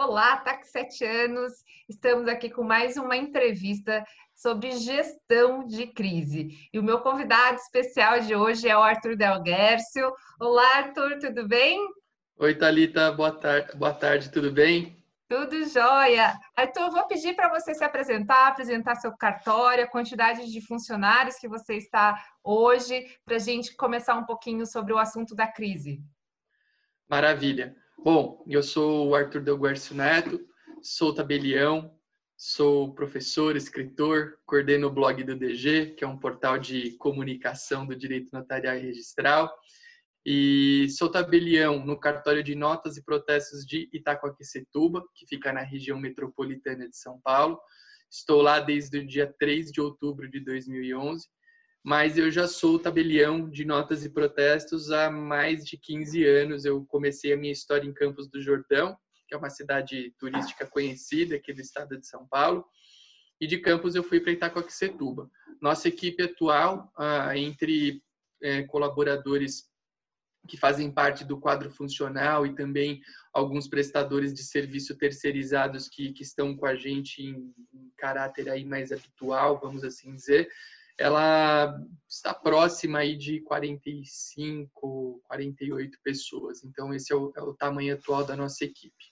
Olá, TAC 7 anos. Estamos aqui com mais uma entrevista sobre gestão de crise. E o meu convidado especial de hoje é o Arthur Delguercio. Olá, Arthur, tudo bem? Oi, Thalita, boa tarde, boa tarde, tudo bem? Tudo jóia. Arthur, vou pedir para você se apresentar, apresentar seu cartório, a quantidade de funcionários que você está hoje, para a gente começar um pouquinho sobre o assunto da crise. Maravilha. Bom, eu sou o Arthur Delguercio Neto, sou tabelião, sou professor, escritor, coordeno o blog do DG, que é um portal de comunicação do direito notarial e registral, e sou tabelião no cartório de notas e protestos de Itacoaquecetuba, que fica na região metropolitana de São Paulo. Estou lá desde o dia 3 de outubro de 2011 mas eu já sou tabelião de notas e protestos há mais de 15 anos. Eu comecei a minha história em Campos do Jordão, que é uma cidade turística conhecida aqui do estado de São Paulo, e de Campos eu fui para Itacoaxetuba. Nossa equipe atual, ah, entre é, colaboradores que fazem parte do quadro funcional e também alguns prestadores de serviço terceirizados que, que estão com a gente em, em caráter aí mais habitual, vamos assim dizer, ela está próxima aí de 45, 48 pessoas. Então, esse é o, é o tamanho atual da nossa equipe.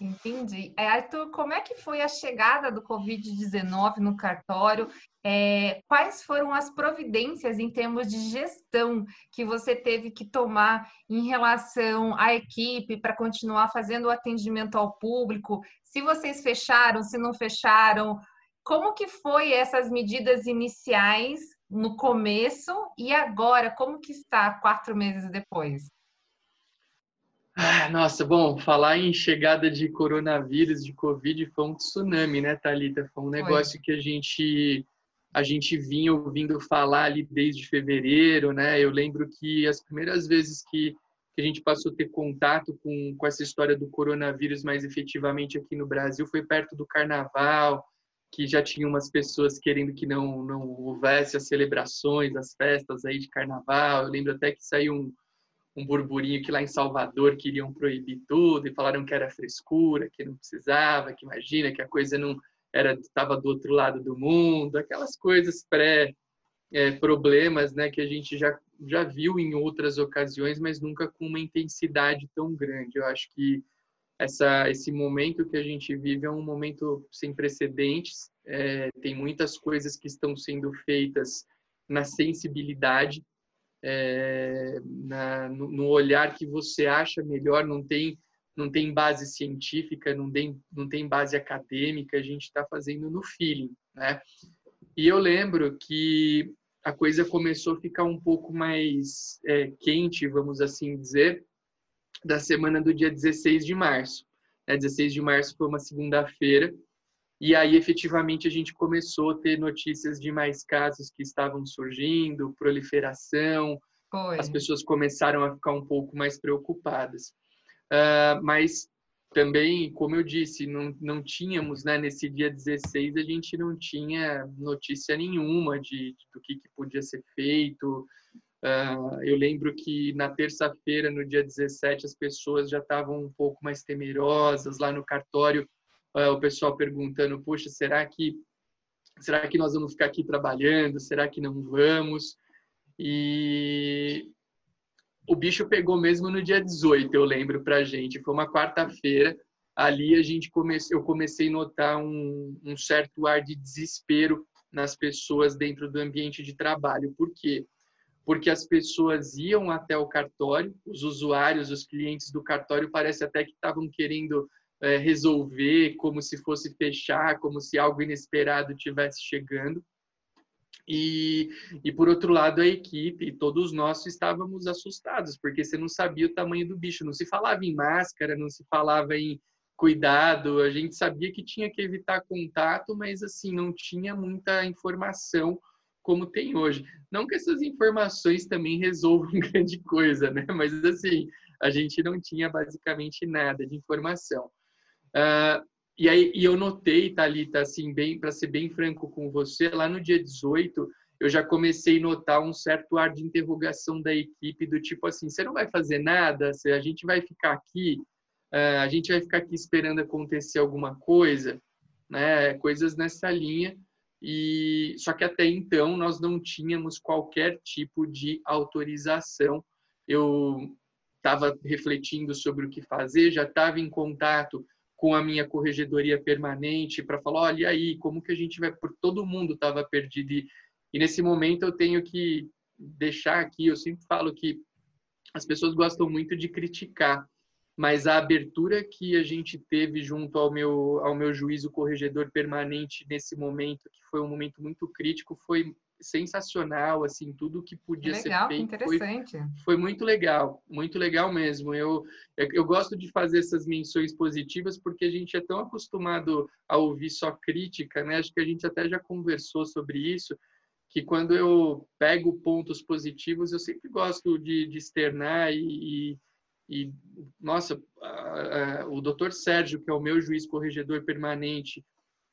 Entendi. É, Arthur, como é que foi a chegada do Covid-19 no cartório? É, quais foram as providências em termos de gestão que você teve que tomar em relação à equipe para continuar fazendo o atendimento ao público? Se vocês fecharam, se não fecharam, como que foi essas medidas iniciais no começo e agora, como que está quatro meses depois? Ah, nossa, bom, falar em chegada de coronavírus, de Covid, foi um tsunami, né, Thalita? Foi um negócio foi. que a gente a gente vinha ouvindo falar ali desde fevereiro, né? Eu lembro que as primeiras vezes que, que a gente passou a ter contato com, com essa história do coronavírus mais efetivamente aqui no Brasil foi perto do carnaval, que já tinha umas pessoas querendo que não, não houvesse as celebrações, as festas aí de carnaval. Eu lembro até que saiu um, um burburinho que lá em Salvador queriam proibir tudo e falaram que era frescura, que não precisava, que imagina que a coisa não era estava do outro lado do mundo, aquelas coisas pré é, problemas, né, que a gente já já viu em outras ocasiões, mas nunca com uma intensidade tão grande. Eu acho que essa, esse momento que a gente vive é um momento sem precedentes. É, tem muitas coisas que estão sendo feitas na sensibilidade, é, na, no, no, olhar que você acha melhor. Não tem, não tem base científica, não tem, não tem base acadêmica. A gente está fazendo no feeling, né? E eu lembro que a coisa começou a ficar um pouco mais é, quente, vamos assim dizer, da semana do dia 16 de março. Né? 16 de março foi uma segunda-feira, e aí efetivamente a gente começou a ter notícias de mais casos que estavam surgindo, proliferação, foi. as pessoas começaram a ficar um pouco mais preocupadas. Uh, mas também, como eu disse, não, não tínhamos, né, nesse dia 16, a gente não tinha notícia nenhuma de, de do que, que podia ser feito, Uh, eu lembro que na terça-feira, no dia 17, as pessoas já estavam um pouco mais temerosas lá no cartório, uh, o pessoal perguntando: "Poxa, será que será que nós vamos ficar aqui trabalhando? Será que não vamos?" E o bicho pegou mesmo no dia 18, eu lembro pra gente. Foi uma quarta-feira. Ali a gente comece, eu comecei a notar um, um certo ar de desespero nas pessoas dentro do ambiente de trabalho. Por quê? Porque as pessoas iam até o cartório, os usuários, os clientes do cartório, parece até que estavam querendo é, resolver, como se fosse fechar, como se algo inesperado tivesse chegando. E, e por outro lado, a equipe, todos nós estávamos assustados, porque você não sabia o tamanho do bicho, não se falava em máscara, não se falava em cuidado, a gente sabia que tinha que evitar contato, mas assim, não tinha muita informação como tem hoje. Não que essas informações também resolvam grande coisa, né? Mas assim, a gente não tinha basicamente nada de informação. Uh, e aí e eu notei, Thalita, assim, bem, para ser bem franco com você, lá no dia 18, eu já comecei a notar um certo ar de interrogação da equipe, do tipo assim, você não vai fazer nada, a gente vai ficar aqui. Uh, a gente vai ficar aqui esperando acontecer alguma coisa, né? Coisas nessa linha. E só que até então nós não tínhamos qualquer tipo de autorização. Eu estava refletindo sobre o que fazer, já estava em contato com a minha corregedoria permanente para falar, olha aí, como que a gente vai? Por todo mundo estava perdido. E, e nesse momento eu tenho que deixar aqui, eu sempre falo que as pessoas gostam muito de criticar, mas a abertura que a gente teve junto ao meu ao meu juízo corregedor permanente nesse momento, que foi um momento muito crítico, foi sensacional, assim, tudo que podia legal, ser feito. interessante. Foi, foi, muito legal, muito legal mesmo. Eu, eu gosto de fazer essas menções positivas porque a gente é tão acostumado a ouvir só crítica, né? Acho que a gente até já conversou sobre isso, que quando eu pego pontos positivos, eu sempre gosto de, de externar e, e, e nossa, a, a, o doutor Sérgio, que é o meu juiz corregedor permanente,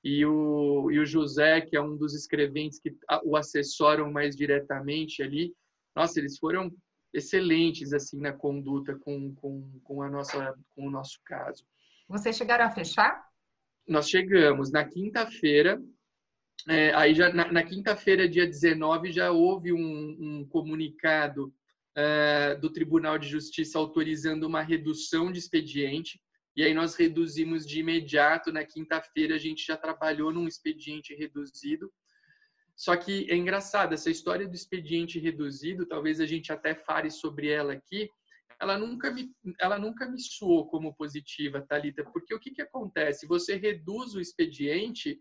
e o, e o José, que é um dos escreventes que o assessoram mais diretamente ali, nossa, eles foram excelentes assim na conduta com, com, com, a nossa, com o nosso caso. Vocês chegaram a fechar? Nós chegamos na quinta-feira, é, aí já na, na quinta-feira, dia 19, já houve um, um comunicado é, do Tribunal de Justiça autorizando uma redução de expediente. E aí nós reduzimos de imediato. Na quinta-feira a gente já trabalhou num expediente reduzido. Só que é engraçado, essa história do expediente reduzido, talvez a gente até fale sobre ela aqui, ela nunca me, ela nunca me soou como positiva, Talita, porque o que, que acontece? Você reduz o expediente,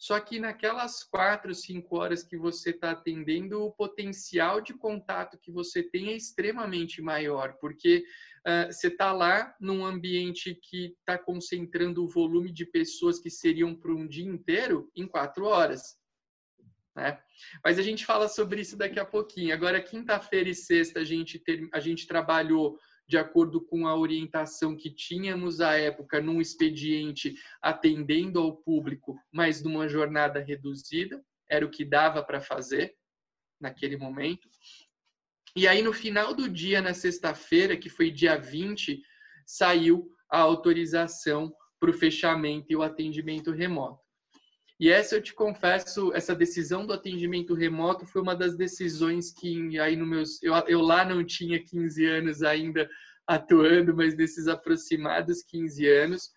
só que naquelas quatro, cinco horas que você está atendendo, o potencial de contato que você tem é extremamente maior, porque uh, você está lá num ambiente que está concentrando o volume de pessoas que seriam para um dia inteiro em quatro horas. Né? Mas a gente fala sobre isso daqui a pouquinho. Agora, quinta-feira e sexta, a gente, ter, a gente trabalhou de acordo com a orientação que tínhamos à época num expediente atendendo ao público, mas numa jornada reduzida, era o que dava para fazer naquele momento. E aí, no final do dia, na sexta-feira, que foi dia 20, saiu a autorização para o fechamento e o atendimento remoto. E essa eu te confesso, essa decisão do atendimento remoto foi uma das decisões que aí no meus eu, eu lá não tinha 15 anos ainda atuando, mas nesses aproximados 15 anos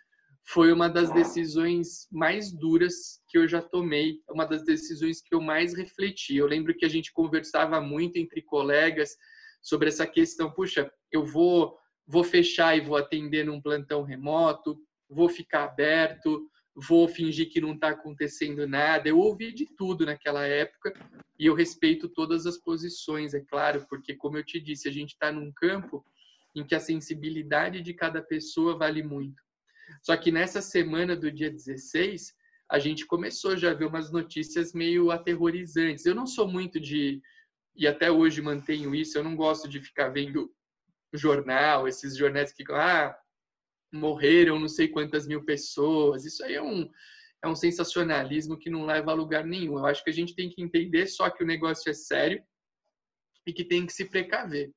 foi uma das decisões mais duras que eu já tomei, uma das decisões que eu mais refleti. Eu lembro que a gente conversava muito entre colegas sobre essa questão, puxa, eu vou vou fechar e vou atender num plantão remoto, vou ficar aberto, vou fingir que não está acontecendo nada. Eu ouvi de tudo naquela época e eu respeito todas as posições, é claro, porque, como eu te disse, a gente está num campo em que a sensibilidade de cada pessoa vale muito. Só que nessa semana do dia 16, a gente começou já a ver umas notícias meio aterrorizantes. Eu não sou muito de, e até hoje mantenho isso, eu não gosto de ficar vendo jornal, esses jornais que, ah, morreram não sei quantas mil pessoas. Isso aí é um, é um sensacionalismo que não leva a lugar nenhum. Eu acho que a gente tem que entender só que o negócio é sério e que tem que se precaver.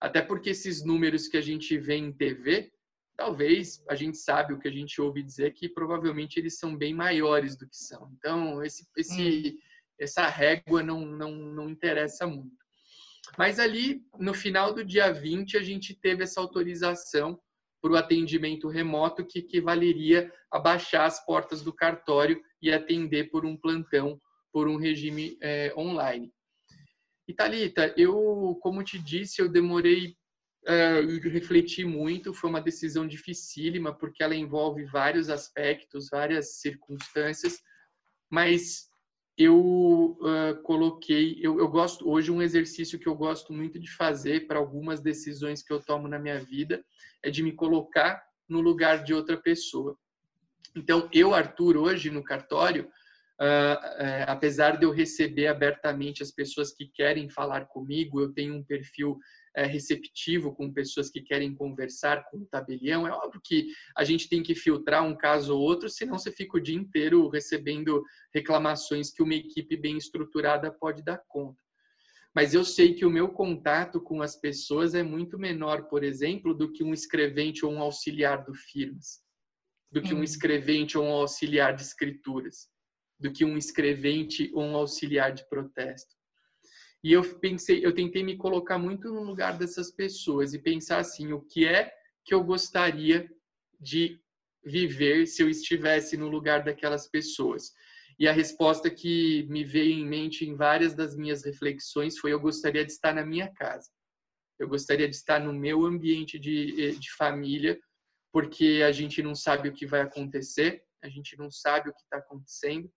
Até porque esses números que a gente vê em TV, talvez a gente sabe o que a gente ouve dizer que provavelmente eles são bem maiores do que são. Então, esse, esse, hum. essa régua não, não, não interessa muito. Mas ali, no final do dia 20, a gente teve essa autorização para o atendimento remoto, que equivaleria a baixar as portas do cartório e atender por um plantão, por um regime é, online. E Thalita, eu, como te disse, eu demorei uh, refleti muito, foi uma decisão dificílima, porque ela envolve vários aspectos, várias circunstâncias, mas eu uh, coloquei, eu, eu, gosto, hoje um exercício que eu gosto muito de fazer para algumas decisões que eu tomo na minha vida é de me colocar no lugar de outra pessoa. Então, eu, Arthur, hoje no cartório, uh, uh, apesar de eu receber abertamente as pessoas que querem falar comigo, eu tenho um perfil é, receptivo com pessoas que querem conversar com o tabelião. É óbvio que a gente tem que filtrar um caso ou outro, senão você fica o dia inteiro recebendo reclamações que uma equipe bem estruturada pode dar conta. mas eu sei que o meu contato com as pessoas é muito menor, por exemplo, do que um escrevente ou um auxiliar do firmas, do que um escrevente ou um auxiliar de escrituras, do que um escrevente ou um auxiliar de protesto. E eu pensei, eu tentei me colocar muito no lugar dessas pessoas e pensar assim, o que é que eu gostaria de viver se eu estivesse no lugar daquelas pessoas? E a resposta que me veio em mente em várias das minhas reflexões foi: eu gostaria de estar na minha casa. Eu gostaria de estar no meu ambiente de, eh, de família, porque a gente não sabe o que vai acontecer, a gente não sabe o que está acontecendo.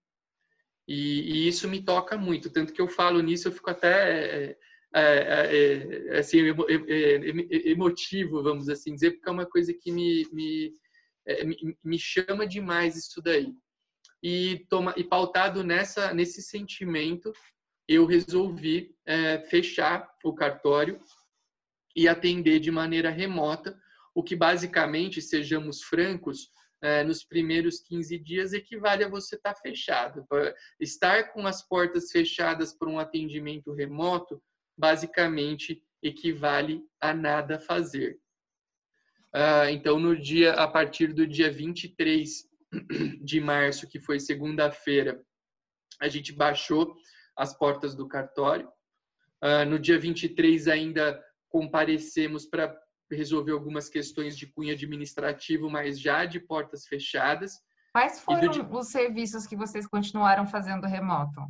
E, e, isso me toca muito. Tanto que eu falo nisso, eu fico até. É, é, é, assim, emotivo, vamos assim dizer, porque é uma coisa que me, me, me, chama demais isso daí e, toma, e pautado nessa, nesse sentimento, eu resolvi é, fechar o cartório e atender de maneira remota, o que basicamente, sejamos francos, é, nos primeiros 15 dias equivale a você estar tá fechado. Estar com as portas fechadas para um atendimento remoto, basicamente equivale a nada fazer. Ah, então, no dia, a partir do dia 23 de março, que foi segunda-feira, a gente baixou as portas do cartório. Uh, no dia 23 ainda comparecemos para resolver algumas questões de cunho administrativo, mas já de portas fechadas. Quais foram do... os serviços que vocês continuaram fazendo remoto?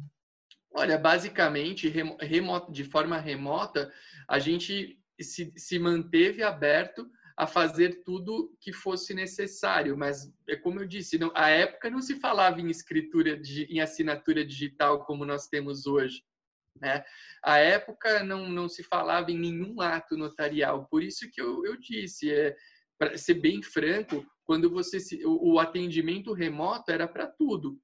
Olha, basicamente, remoto, de forma remota, a gente se, se manteve aberto a fazer tudo que fosse necessário, mas é como eu disse, não, a época não se falava em escritura, em assinatura digital como nós temos hoje. Né? A época não, não se falava em nenhum ato notarial, por isso que eu, eu disse, é, para ser bem franco, quando você se, o, o atendimento remoto era para tudo,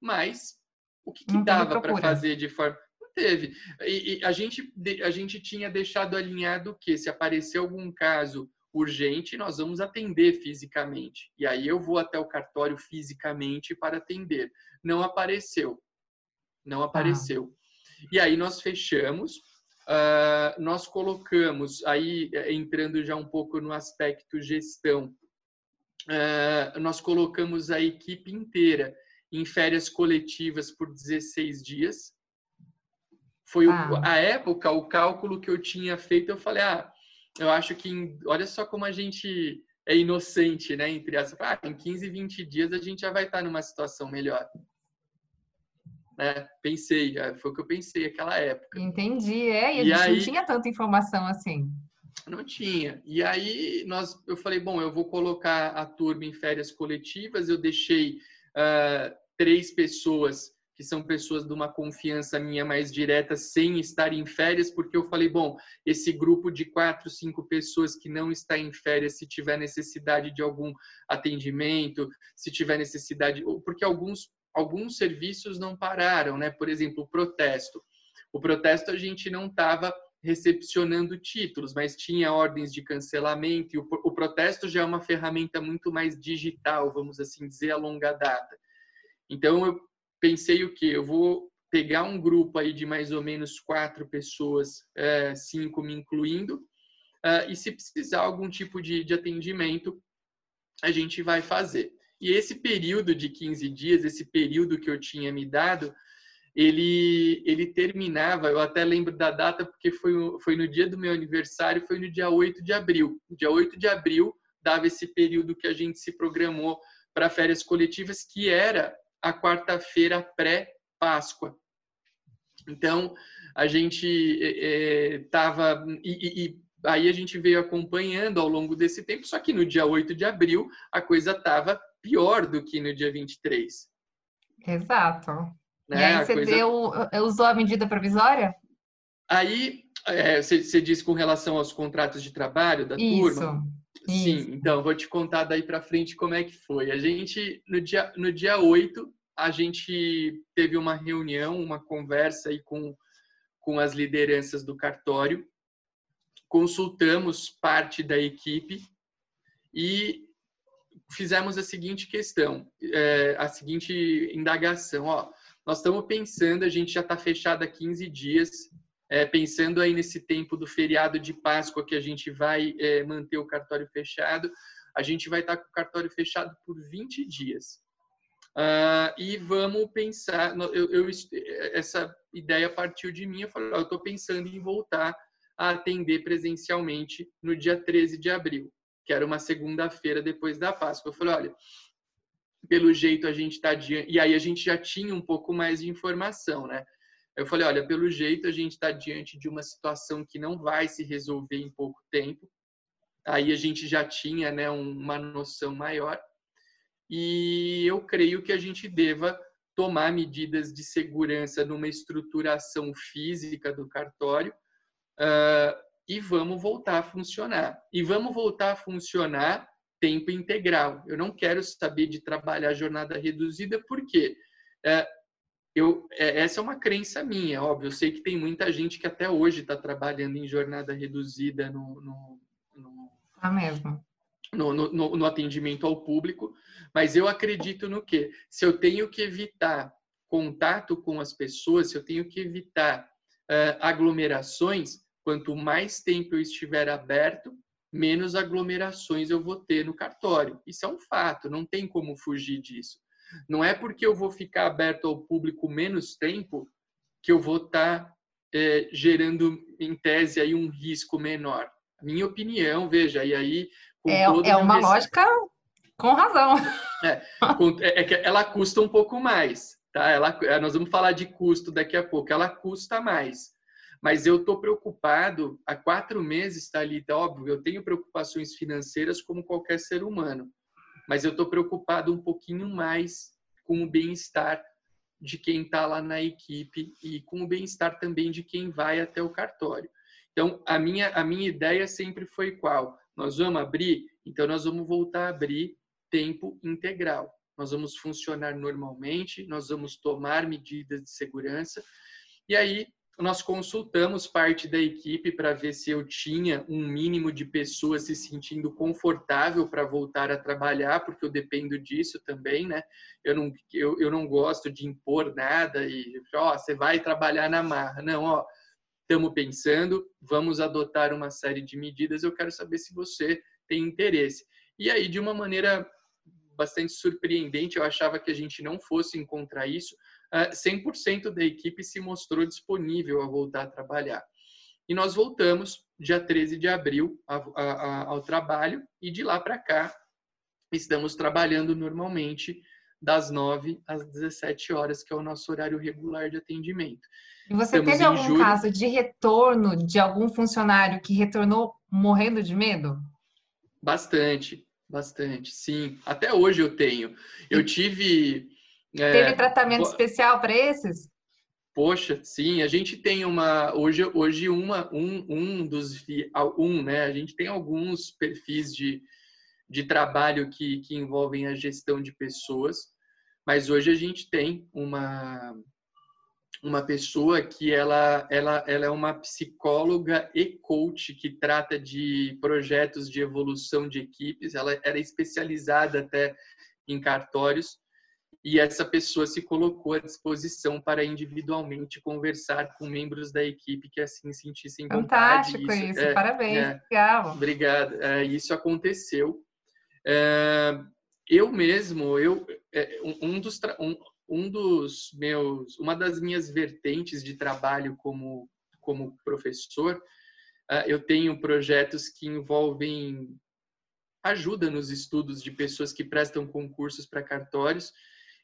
mas o que, que dava para fazer de forma teve. E, e, a, gente, a gente tinha deixado alinhado que se aparecer algum caso urgente, nós vamos atender fisicamente. E aí eu vou até o cartório fisicamente para atender. Não apareceu. Não apareceu. Ah. E aí nós fechamos. Uh, nós colocamos, aí entrando já um pouco no aspecto gestão, uh, nós colocamos a equipe inteira em férias coletivas por 16 dias. Foi ah. o, a época, o cálculo que eu tinha feito, eu falei, ah, eu acho que, em, olha só como a gente é inocente, né? Entre as, ah, em 15, 20 dias a gente já vai estar numa situação melhor. Né? Pensei, é, foi o que eu pensei naquela época. Entendi, é, e a e gente aí, não tinha tanta informação assim. Não tinha. E aí nós, eu falei, bom, eu vou colocar a turma em férias coletivas, eu deixei uh, três pessoas que são pessoas de uma confiança minha mais direta, sem estar em férias, porque eu falei, bom, esse grupo de quatro, cinco pessoas que não está em férias, se tiver necessidade de algum atendimento, se tiver necessidade, porque alguns alguns serviços não pararam, né? Por exemplo, o protesto. O protesto a gente não estava recepcionando títulos, mas tinha ordens de cancelamento e o, o protesto já é uma ferramenta muito mais digital, vamos assim dizer, a longa data. Então eu pensei o que eu vou pegar um grupo aí de mais ou menos quatro pessoas, é, cinco me incluindo, é, e se precisar algum tipo de, de atendimento, a gente vai fazer. E esse período de 15 dias, esse período que eu tinha me dado, ele, ele terminava, eu até lembro da data porque foi, foi no dia do meu aniversário, foi no dia 8 de abril. Dia 8 de abril dava esse período que a gente se programou para férias coletivas, que era a quarta-feira pré-Páscoa. Então, a gente estava. É, e, e, aí a gente veio acompanhando ao longo desse tempo, só que no dia 8 de abril a coisa estava pior do que no dia 23. Exato. Né? E aí você coisa... deu, usou a medida provisória? Aí, é, você, você disse com relação aos contratos de trabalho da Isso. turma? Sim, então, vou te contar daí para frente como é que foi. A gente, no dia, no dia 8, a gente teve uma reunião, uma conversa aí com, com as lideranças do cartório, consultamos parte da equipe e fizemos a seguinte questão, é, a seguinte indagação. Ó, nós estamos pensando, a gente já está fechado há 15 dias, é, pensando aí nesse tempo do feriado de Páscoa que a gente vai é, manter o cartório fechado, a gente vai estar com o cartório fechado por 20 dias. Uh, e vamos pensar, eu, eu, essa ideia partiu de mim, eu falei, eu estou pensando em voltar a atender presencialmente no dia 13 de abril, que era uma segunda-feira depois da Páscoa. Eu falei, olha, pelo jeito a gente está diante, e aí a gente já tinha um pouco mais de informação, né? Eu falei, olha, pelo jeito a gente está diante de uma situação que não vai se resolver em pouco tempo. Aí a gente já tinha, né, uma noção maior e eu creio que a gente deva tomar medidas de segurança numa estruturação física do cartório uh, e vamos voltar a funcionar. E vamos voltar a funcionar tempo integral. Eu não quero saber de trabalhar jornada reduzida, porque uh, eu, é, essa é uma crença minha, óbvio. Eu sei que tem muita gente que até hoje está trabalhando em jornada reduzida no, no, no... Ah, mesmo no, no, no atendimento ao público, mas eu acredito no que? Se eu tenho que evitar contato com as pessoas, se eu tenho que evitar uh, aglomerações, quanto mais tempo eu estiver aberto, menos aglomerações eu vou ter no cartório. Isso é um fato, não tem como fugir disso. Não é porque eu vou ficar aberto ao público menos tempo que eu vou estar tá, é, gerando, em tese, aí um risco menor. Minha opinião, veja, e aí é, é uma lógica com razão. É, é, é, que ela custa um pouco mais, tá? Ela, nós vamos falar de custo daqui a pouco. Ela custa mais. Mas eu estou preocupado, há quatro meses, está ali, tá óbvio, eu tenho preocupações financeiras como qualquer ser humano. Mas eu estou preocupado um pouquinho mais com o bem-estar de quem está lá na equipe e com o bem-estar também de quem vai até o cartório. Então, a minha, a minha ideia sempre foi qual? Nós vamos abrir, então nós vamos voltar a abrir tempo integral. Nós vamos funcionar normalmente, nós vamos tomar medidas de segurança. E aí nós consultamos parte da equipe para ver se eu tinha um mínimo de pessoas se sentindo confortável para voltar a trabalhar, porque eu dependo disso também, né? Eu não, eu, eu não gosto de impor nada e, ó, você vai trabalhar na marra. Não, ó, estamos pensando, vamos adotar uma série de medidas. Eu quero saber se você tem interesse. E aí, de uma maneira bastante surpreendente, eu achava que a gente não fosse encontrar isso. 100% ah, da equipe se mostrou disponível a voltar a trabalhar. E nós voltamos dia 13 de abril ao trabalho e de lá para cá estamos trabalhando normalmente das 9 às 17 horas, que é o nosso horário regular de atendimento. E você Estamos teve algum julho. caso de retorno de algum funcionário que retornou morrendo de medo? Bastante, bastante, sim. Até hoje eu tenho. Eu tive. É, teve tratamento especial para esses? Poxa, sim, a gente tem uma hoje hoje uma um, um dos um, né? A gente tem alguns perfis de, de trabalho que, que envolvem a gestão de pessoas, mas hoje a gente tem uma uma pessoa que ela, ela, ela é uma psicóloga e coach que trata de projetos de evolução de equipes. Ela era especializada até em cartórios e essa pessoa se colocou à disposição para individualmente conversar com membros da equipe que assim sentissem vontade. Fantástico isso, isso. É, parabéns, é, legal. Obrigado. É, isso aconteceu. É, eu mesmo, eu é, um dos um, um dos meus, uma das minhas vertentes de trabalho como como professor, ah, eu tenho projetos que envolvem ajuda nos estudos de pessoas que prestam concursos para cartórios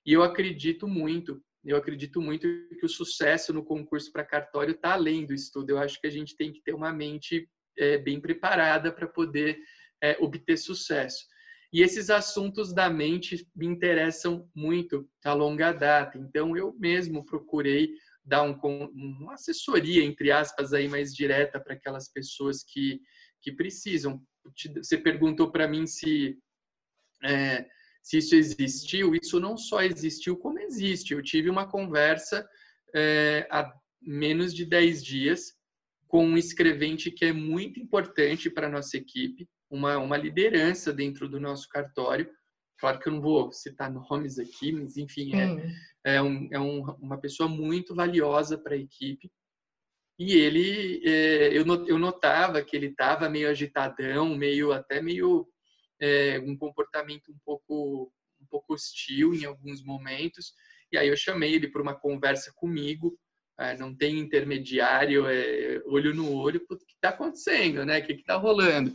e eu acredito muito, eu acredito muito que o sucesso no concurso para cartório está além do estudo. Eu acho que a gente tem que ter uma mente é, bem preparada para poder é, obter sucesso. E esses assuntos da mente me interessam muito a longa data. Então, eu mesmo procurei dar um, uma assessoria, entre aspas, aí mais direta para aquelas pessoas que, que precisam. Você perguntou para mim se, é, se isso existiu. Isso não só existiu, como existe. Eu tive uma conversa é, há menos de 10 dias com um escrevente que é muito importante para a nossa equipe, uma, uma liderança dentro do nosso cartório. Claro que eu não vou citar nomes aqui, mas enfim, é, é, um, é um, uma pessoa muito valiosa para a equipe. e ele, é, eu, eu notava que ele estava meio agitadão, meio até meio é, um comportamento um pouco um pouco hostil em alguns momentos. E aí eu chamei ele para uma conversa comigo. É, não tem intermediário, é olho no olho, o que está acontecendo, né? O que está rolando?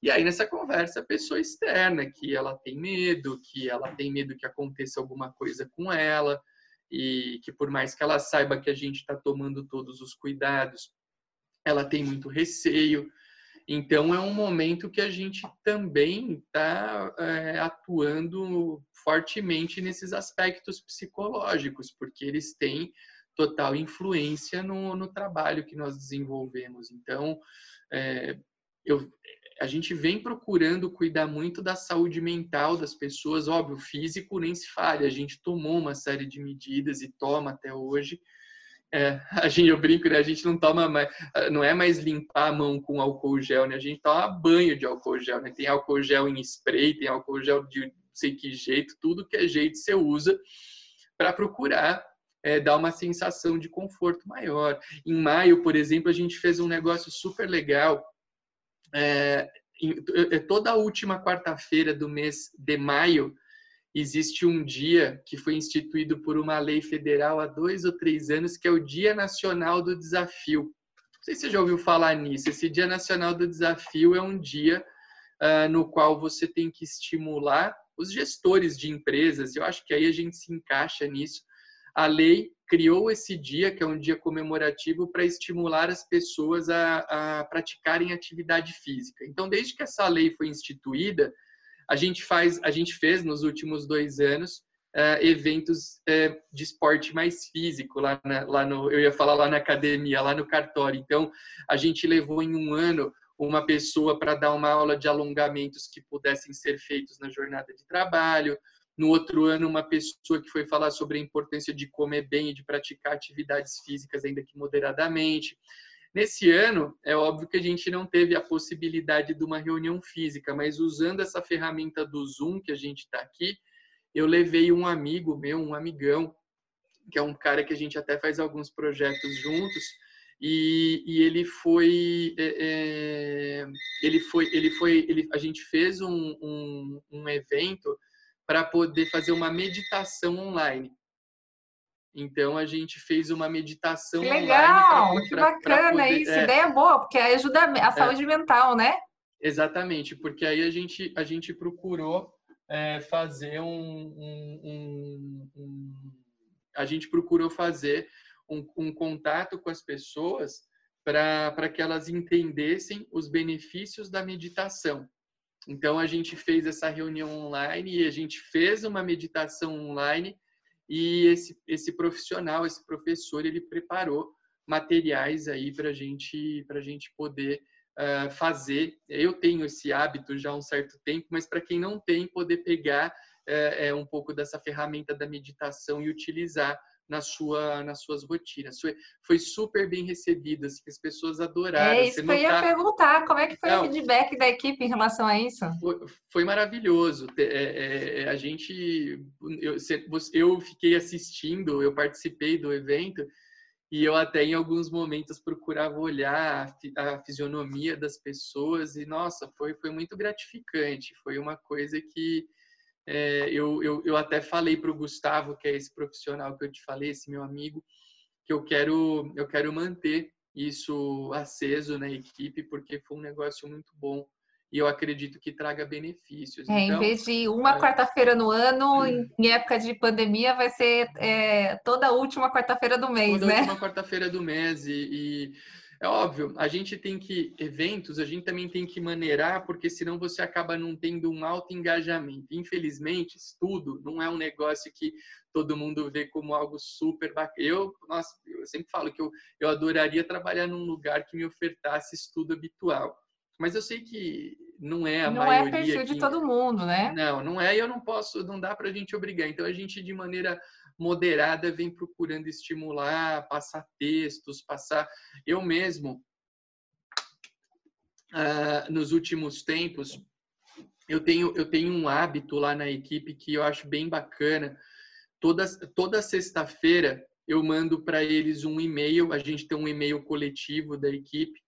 E aí nessa conversa a pessoa externa que ela tem medo, que ela tem medo que aconteça alguma coisa com ela, e que por mais que ela saiba que a gente está tomando todos os cuidados, ela tem muito receio. Então é um momento que a gente também está é, atuando fortemente nesses aspectos psicológicos, porque eles têm total influência no, no trabalho que nós desenvolvemos. Então, é, eu, a gente vem procurando cuidar muito da saúde mental das pessoas, óbvio, físico nem se fale, a gente tomou uma série de medidas e toma até hoje. É, a gente, eu brinco, né? A gente não toma mais, não é mais limpar a mão com álcool gel, né? A gente toma banho de álcool gel, né? Tem álcool gel em spray, tem álcool gel de sei que jeito, tudo que é jeito você usa para procurar é, dar uma sensação de conforto maior. Em maio, por exemplo, a gente fez um negócio super legal é, é, toda a última quarta-feira do mês de maio existe um dia que foi instituído por uma lei federal há dois ou três anos, que é o Dia Nacional do Desafio. Não sei se você já ouviu falar nisso. Esse Dia Nacional do Desafio é um dia uh, no qual você tem que estimular os gestores de empresas. Eu acho que aí a gente se encaixa nisso. A lei criou esse dia, que é um dia comemorativo, para estimular as pessoas a, a, praticarem atividade física. Então, desde que essa lei foi instituída, a gente faz, a gente fez nos últimos dois anos uh, eventos uh, de esporte mais físico lá, na, lá no, eu ia falar lá na academia, lá no cartório. Então, a gente levou em um ano uma pessoa para dar uma aula de alongamentos que pudessem ser feitos na jornada de trabalho. No outro ano, uma pessoa que foi falar sobre a importância de comer bem e de praticar atividades físicas, ainda que moderadamente. Nesse ano, é óbvio que a gente não teve a possibilidade de uma reunião física, mas usando essa ferramenta do Zoom que a gente está aqui, eu levei um amigo meu, um amigão, que é um cara que a gente até faz alguns projetos juntos, e, e ele foi, é, é ele foi, ele foi, ele, a gente fez um, um, um evento para poder fazer uma meditação online. Então a gente fez uma meditação que legal, online. Legal, que bacana poder, isso, é, ideia boa, porque ajuda a é. saúde é, mental, né? Exatamente, porque aí a gente a gente procurou é, fazer um, um, um, um, a gente procurou fazer um, contato com as pessoas para que elas entendessem os benefícios da meditação. Então a gente fez essa reunião online e a gente fez uma meditação online e esse, esse profissional, esse professor, ele preparou materiais aí para gente, a gente poder uh, fazer. Eu tenho esse hábito já há um certo tempo, mas para quem não tem, poder pegar uh, um pouco dessa ferramenta da meditação e utilizar na sua, nas suas rotinas. Foi, foi super bem recebido, assim, as pessoas adoraram. É isso que eu ia perguntar, como é que foi Não, o feedback da equipe em relação a isso? Foi, foi maravilhoso. É, é, é a gente, eu, eu fiquei assistindo, eu participei do evento e eu até em alguns momentos procurava olhar a, a fisionomia das pessoas e nossa, foi, foi muito gratificante. Foi uma coisa que é, eu, eu, eu até falei para o Gustavo, que é esse profissional que eu te falei, esse meu amigo, que eu quero, eu quero manter isso aceso na equipe, porque foi um negócio muito bom e eu acredito que traga benefícios. É, então, em vez de uma é... quarta-feira no ano, hum. em época de pandemia, vai ser é, toda a última quarta-feira do mês, toda né? Toda última quarta-feira do mês e, e é óbvio, a gente tem que, eventos, a gente também tem que maneirar, porque senão você acaba não tendo um alto engajamento. Infelizmente, estudo não é um negócio que todo mundo vê como algo super bacana. Eu, nossa, eu sempre falo que eu, eu adoraria trabalhar num lugar que me ofertasse estudo habitual. Mas eu sei que não é a não maioria. Não é perfil que... de todo mundo, né? Não, não é. E eu não posso, não dá para a gente obrigar. Então a gente de maneira moderada vem procurando estimular, passar textos, passar. Eu mesmo, uh, nos últimos tempos, eu tenho, eu tenho um hábito lá na equipe que eu acho bem bacana. Toda, toda sexta-feira eu mando para eles um e-mail. A gente tem um e-mail coletivo da equipe,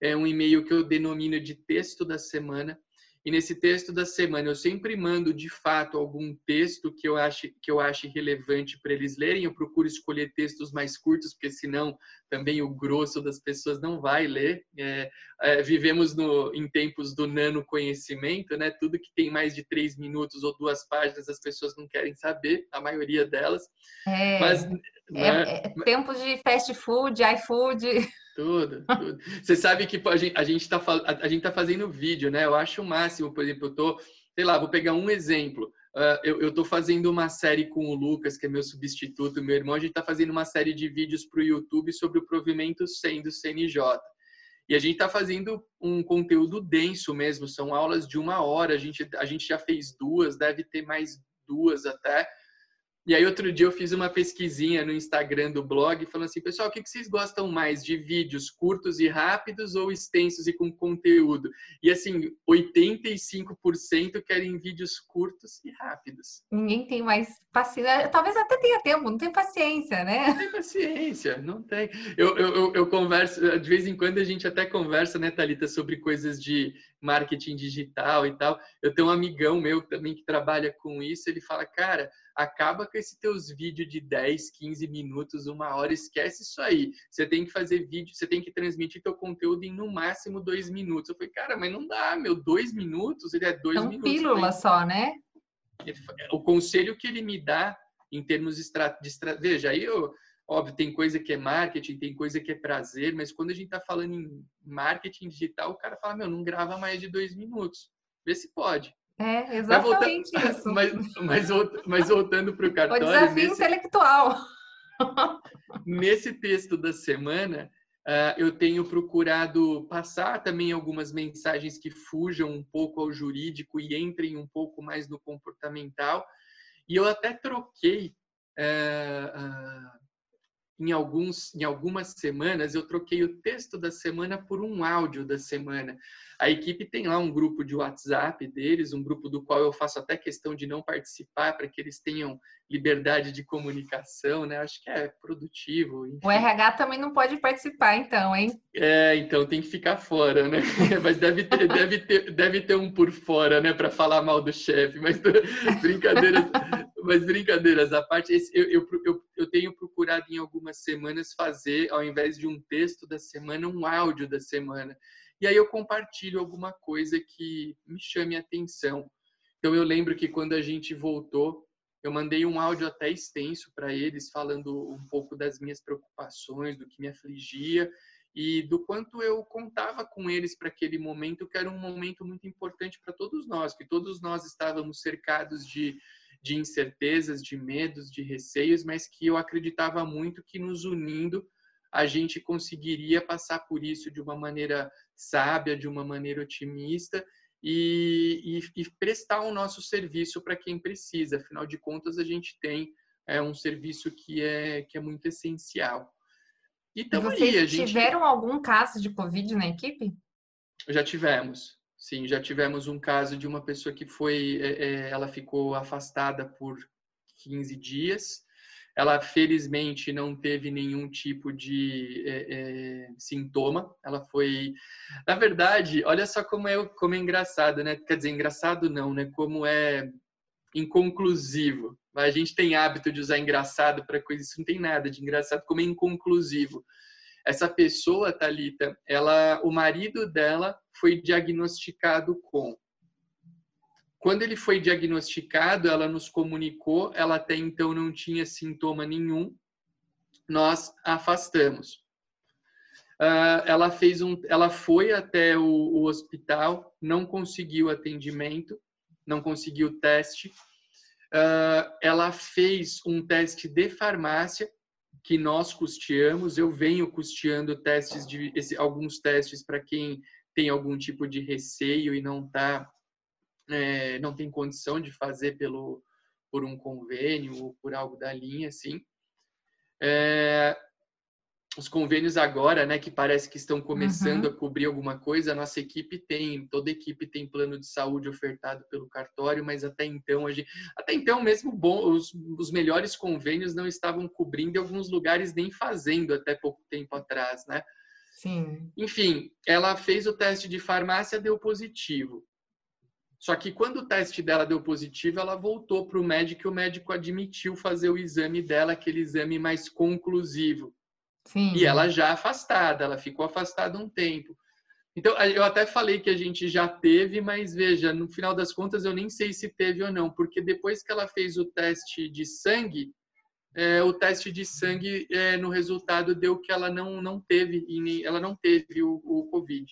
é um e-mail que eu denomino de texto da semana. E nesse texto da semana eu sempre mando de fato algum texto que eu ache que eu ache relevante para eles lerem. Eu procuro escolher textos mais curtos, porque senão também o grosso das pessoas não vai ler. É, é, vivemos no, em tempos do nano conhecimento, né? Tudo que tem mais de três minutos ou duas páginas as pessoas não querem saber, a maioria delas. É, Mas, é, né? é tempos de fast food, iFood. Tudo, tudo. Você sabe que a gente, a gente tá, a, gente tá fazendo vídeo, né? Eu acho o máximo, por exemplo, eu tô, sei lá, vou pegar um exemplo. Uh, eu, tô fazendo uma série com o Lucas, que é meu substituto, meu irmão. A gente tá fazendo uma série de vídeos para o YouTube sobre o provimento 100 do CNJ. E a gente está fazendo um conteúdo denso mesmo, são aulas de uma hora. A gente, a gente já fez duas, deve ter mais duas até. E aí, outro dia, eu fiz uma pesquisinha no Instagram do blog, falando assim, pessoal, o que vocês gostam mais de vídeos curtos e rápidos ou extensos e com conteúdo? E assim, 85% querem vídeos curtos e rápidos. Ninguém tem mais paciência. Talvez até tenha tempo, não tem paciência, né? Não tem paciência, não tem. Eu, eu, eu, eu converso, de vez em quando a gente até conversa, né, Thalita, sobre coisas de marketing digital e tal. Eu tenho um amigão meu também que trabalha com isso, ele fala, cara acaba com esses teus vídeos de 10, 15 minutos, uma hora, esquece isso aí. Você tem que fazer vídeo, você tem que transmitir teu conteúdo em no máximo dois minutos. Eu falei, cara, mas não dá, meu, dois minutos, ele é dois um minutos. pílula só, né? O conselho que ele me dá em termos de estratégia, veja, aí eu, óbvio, tem coisa que é marketing, tem coisa que é prazer, mas quando a gente está falando em marketing digital, o cara fala, meu, não grava mais de dois minutos. Vê se pode. É, exatamente voltar, isso. Mas, mas, mas voltando para o cartório... O desafio nesse, intelectual. Nesse texto da semana, uh, eu tenho procurado passar também algumas mensagens que fujam um pouco ao jurídico e entrem um pouco mais no comportamental. E eu até troquei... Uh, uh, em, alguns, em algumas semanas, eu troquei o texto da semana por um áudio da semana. A equipe tem lá um grupo de WhatsApp deles, um grupo do qual eu faço até questão de não participar para que eles tenham liberdade de comunicação, né? Acho que é produtivo. Enfim. O RH também não pode participar, então, hein? É, então tem que ficar fora, né? Mas deve ter, deve ter, deve ter um por fora, né, para falar mal do chefe. Mas brincadeiras, mas brincadeiras à parte, eu, eu, eu, eu tenho procurado em algumas semanas fazer, ao invés de um texto da semana, um áudio da semana e aí eu compartilho alguma coisa que me chame a atenção. Então eu lembro que quando a gente voltou, eu mandei um áudio até extenso para eles, falando um pouco das minhas preocupações, do que me afligia e do quanto eu contava com eles para aquele momento, que era um momento muito importante para todos nós, que todos nós estávamos cercados de, de incertezas, de medos, de receios, mas que eu acreditava muito que nos unindo a gente conseguiria passar por isso de uma maneira sábia, de uma maneira otimista e, e, e prestar o nosso serviço para quem precisa. Afinal de contas, a gente tem é, um serviço que é, que é muito essencial. E vocês aí, gente... tiveram algum caso de Covid na equipe? Já tivemos. Sim, já tivemos um caso de uma pessoa que foi, é, é ela ficou afastada por 15 dias ela felizmente não teve nenhum tipo de é, é, sintoma. Ela foi, na verdade, olha só como é como é engraçado, né? Quer dizer, engraçado não, né? Como é inconclusivo. A gente tem hábito de usar engraçado para coisas, isso não tem nada de engraçado, como é inconclusivo. Essa pessoa, Talita, ela, o marido dela foi diagnosticado com quando ele foi diagnosticado, ela nos comunicou, ela até então não tinha sintoma nenhum, nós afastamos. Uh, ela fez um, ela foi até o, o, hospital, não conseguiu atendimento, não conseguiu teste. Uh, ela fez um teste de farmácia que nós custeamos. Eu venho custeando testes de esse, alguns testes para quem tem algum tipo de receio e não está é, não tem condição de fazer pelo, por um convênio ou por algo da linha, assim. É, os convênios agora, né, que parece que estão começando uhum. a cobrir alguma coisa, a nossa equipe tem, toda equipe tem plano de saúde ofertado pelo cartório, mas até então, a gente, até então mesmo bom, os, os melhores convênios não estavam cobrindo em alguns lugares nem fazendo até pouco tempo atrás, né? Sim. Enfim, ela fez o teste de farmácia, deu positivo. Só que quando o teste dela deu positivo, ela voltou para o médico e o médico admitiu fazer o exame dela, aquele exame mais conclusivo. Sim. E ela já afastada, ela ficou afastada um tempo. Então, eu até falei que a gente já teve, mas veja, no final das contas, eu nem sei se teve ou não, porque depois que ela fez o teste de sangue, é, o teste de sangue é, no resultado deu que ela não, não teve, ela não teve o, o Covid.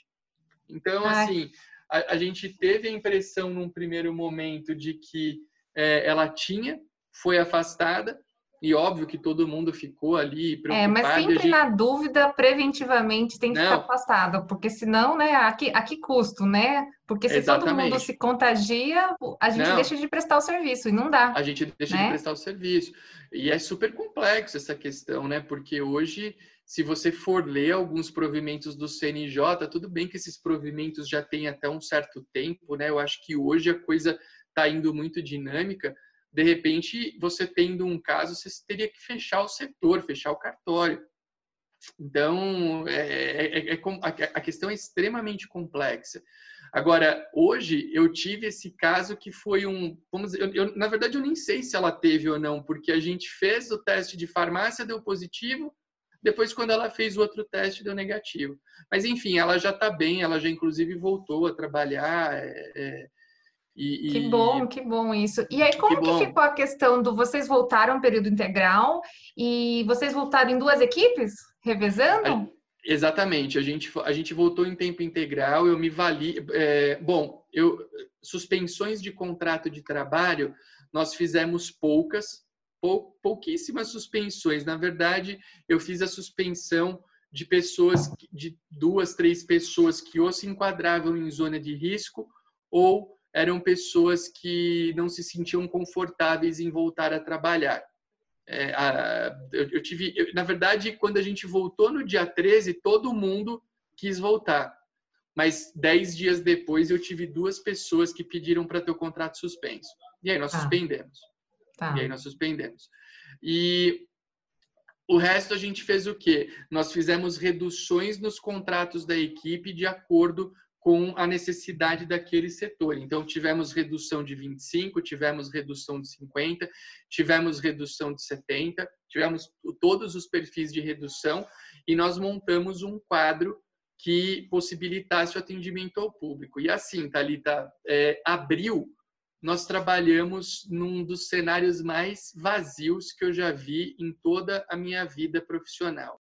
Então, Ai. assim, a, a, gente teve a impressão num primeiro momento de que é, ela tinha, foi afastada, e óbvio que todo mundo ficou ali preocupado. É, mas sempre gente... na dúvida, preventivamente tem que Não. ficar afastado, porque senão, né, a que, a que custo, né? Porque se Exatamente. todo mundo se contagia, a gente não. deixa de prestar o serviço e não dá. A gente deixa né? de prestar o serviço. E é super complexo essa questão, né? Porque hoje, se você for ler alguns provimentos do CNJ, tudo bem que esses provimentos já têm até um certo tempo, né? Eu acho que hoje a coisa está indo muito dinâmica, de repente, você tendo um caso, você teria que fechar o setor, fechar o cartório. Então, é, é, é, a questão é extremamente complexa. Agora, hoje eu tive esse caso que foi um. Vamos dizer, eu, eu, na verdade, eu nem sei se ela teve ou não, porque a gente fez o teste de farmácia, deu positivo, depois, quando ela fez o outro teste, deu negativo. Mas, enfim, ela já está bem, ela já, inclusive, voltou a trabalhar. É, e, que bom, que bom isso. E aí, como que, que, ficou a questão do vocês voltaram período integral e vocês voltaram em duas equipes, revezando? A, exatamente, a gente, a gente voltou em tempo integral, eu me vali. É, bom, eu, suspensões de contrato de trabalho, nós fizemos poucas, pou, pouquíssimas suspensões. Na verdade, eu fiz a suspensão de pessoas, de duas, três pessoas que ou se enquadravam em zona de risco ou eram pessoas que não se sentiam confortáveis em voltar a trabalhar. É, a, eu, eu, tive, eu, na verdade, quando a gente voltou no dia 13, todo mundo quis voltar. Mas dez dias depois eu tive duas pessoas que pediram para ter o contrato suspenso. E aí nós ah. suspendemos. Tá. E aí nós suspendemos. E o resto a gente fez o quê? Nós fizemos reduções nos contratos da equipe de acordo com a necessidade daquele setor. Então, tivemos redução de 25, tivemos redução de 50, tivemos redução de 70, tivemos todos os perfis de redução e nós montamos um quadro que possibilitasse o atendimento ao público. E assim, Thalita, é, abril, nós trabalhamos num dos cenários mais vazios que eu já vi em toda a minha vida profissional.